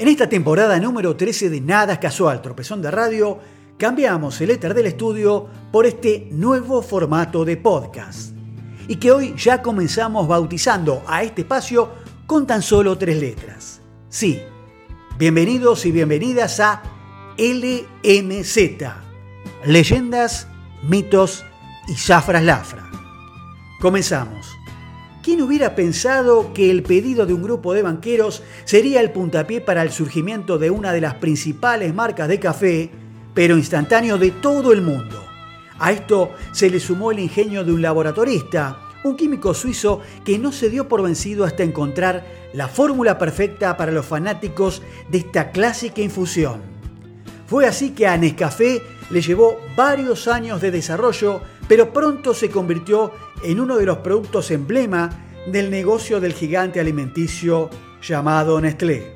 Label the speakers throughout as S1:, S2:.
S1: En esta temporada número 13 de Nada Casual, Tropezón de Radio, cambiamos el éter del estudio por este nuevo formato de podcast. Y que hoy ya comenzamos bautizando a este espacio con tan solo tres letras. Sí, bienvenidos y bienvenidas a LMZ, Leyendas, Mitos y Zafras Lafra. Comenzamos. ¿Quién hubiera pensado que el pedido de un grupo de banqueros sería el puntapié para el surgimiento de una de las principales marcas de café, pero instantáneo de todo el mundo? A esto se le sumó el ingenio de un laboratorista, un químico suizo que no se dio por vencido hasta encontrar la fórmula perfecta para los fanáticos de esta clásica infusión. Fue así que a Nescafé le llevó varios años de desarrollo, pero pronto se convirtió en uno de los productos emblema del negocio del gigante alimenticio llamado Nestlé.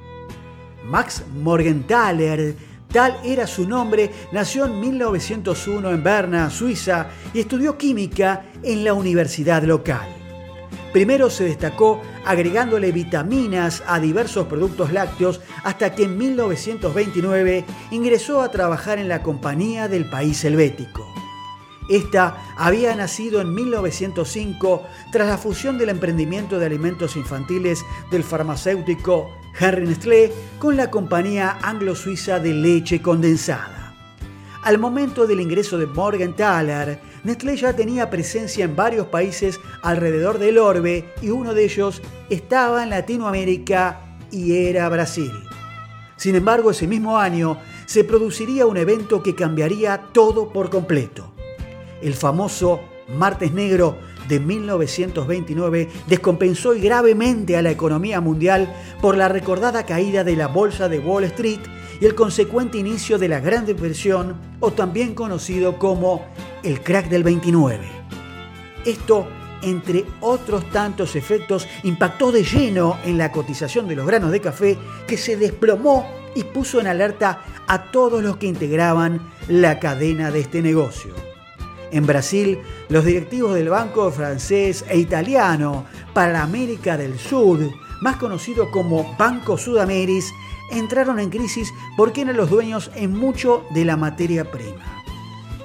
S1: Max Morgenthaler, tal era su nombre, nació en 1901 en Berna, Suiza, y estudió química en la universidad local. Primero se destacó agregándole vitaminas a diversos productos lácteos hasta que en 1929 ingresó a trabajar en la compañía del país helvético. Esta había nacido en 1905 tras la fusión del emprendimiento de alimentos infantiles del farmacéutico Henry Nestlé con la compañía anglo-suiza de leche condensada. Al momento del ingreso de Morgenthaler, Nestlé ya tenía presencia en varios países alrededor del orbe y uno de ellos estaba en Latinoamérica y era Brasil. Sin embargo, ese mismo año se produciría un evento que cambiaría todo por completo el famoso Martes Negro de 1929 descompensó gravemente a la economía mundial por la recordada caída de la bolsa de Wall Street y el consecuente inicio de la Gran Depresión, o también conocido como el crack del 29. Esto, entre otros tantos efectos, impactó de lleno en la cotización de los granos de café que se desplomó y puso en alerta a todos los que integraban la cadena de este negocio. En Brasil, los directivos del banco francés e italiano para América del Sur, más conocido como Banco Sudameris, entraron en crisis porque eran los dueños en mucho de la materia prima.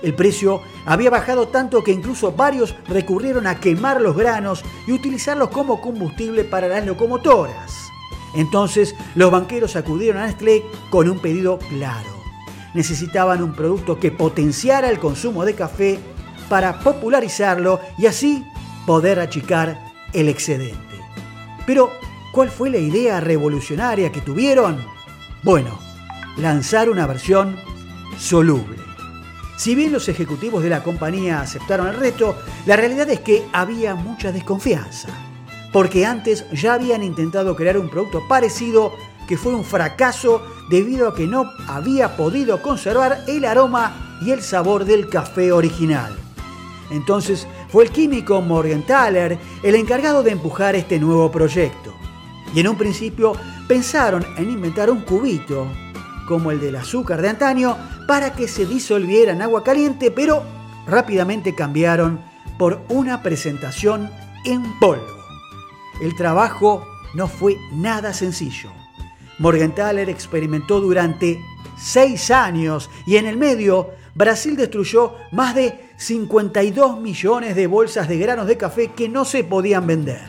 S1: El precio había bajado tanto que incluso varios recurrieron a quemar los granos y utilizarlos como combustible para las locomotoras. Entonces los banqueros acudieron a Nestlé con un pedido claro necesitaban un producto que potenciara el consumo de café para popularizarlo y así poder achicar el excedente. Pero, ¿cuál fue la idea revolucionaria que tuvieron? Bueno, lanzar una versión soluble. Si bien los ejecutivos de la compañía aceptaron el reto, la realidad es que había mucha desconfianza, porque antes ya habían intentado crear un producto parecido que fue un fracaso debido a que no había podido conservar el aroma y el sabor del café original. Entonces fue el químico Morgenthaler el encargado de empujar este nuevo proyecto. Y en un principio pensaron en inventar un cubito, como el del azúcar de antaño, para que se disolviera en agua caliente, pero rápidamente cambiaron por una presentación en polvo. El trabajo no fue nada sencillo. Morgenthaler experimentó durante seis años y en el medio Brasil destruyó más de 52 millones de bolsas de granos de café que no se podían vender.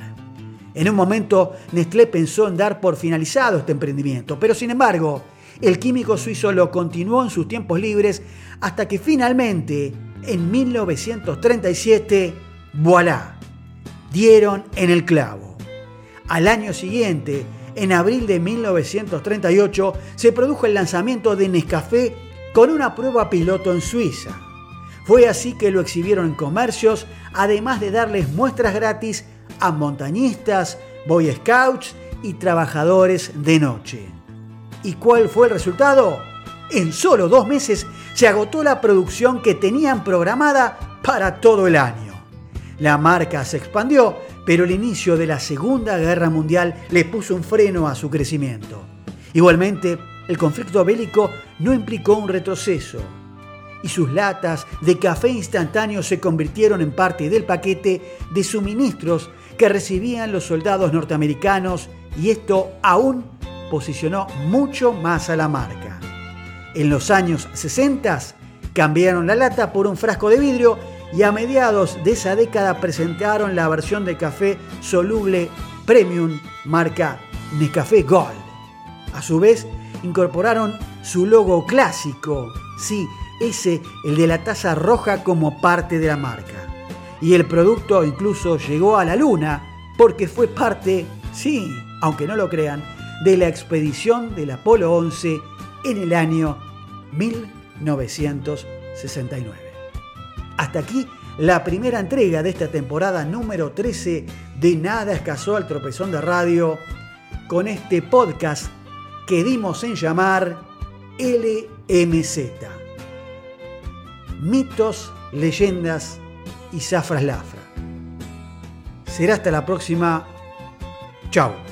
S1: En un momento Nestlé pensó en dar por finalizado este emprendimiento, pero sin embargo, el químico suizo lo continuó en sus tiempos libres hasta que finalmente, en 1937, voilà, dieron en el clavo. Al año siguiente, en abril de 1938 se produjo el lanzamiento de Nescafé con una prueba piloto en Suiza. Fue así que lo exhibieron en comercios, además de darles muestras gratis a montañistas, boy scouts y trabajadores de noche. ¿Y cuál fue el resultado? En solo dos meses se agotó la producción que tenían programada para todo el año. La marca se expandió pero el inicio de la Segunda Guerra Mundial le puso un freno a su crecimiento. Igualmente, el conflicto bélico no implicó un retroceso, y sus latas de café instantáneo se convirtieron en parte del paquete de suministros que recibían los soldados norteamericanos, y esto aún posicionó mucho más a la marca. En los años 60 cambiaron la lata por un frasco de vidrio y a mediados de esa década presentaron la versión de café soluble premium marca Nescafé Gold. A su vez, incorporaron su logo clásico, sí, ese, el de la taza roja como parte de la marca. Y el producto incluso llegó a la luna porque fue parte, sí, aunque no lo crean, de la expedición del Apolo 11 en el año 1969. Hasta aquí la primera entrega de esta temporada número 13 de Nada escasó al tropezón de radio con este podcast que dimos en llamar LMZ. Mitos, leyendas y zafras lafra. Será hasta la próxima. Chao.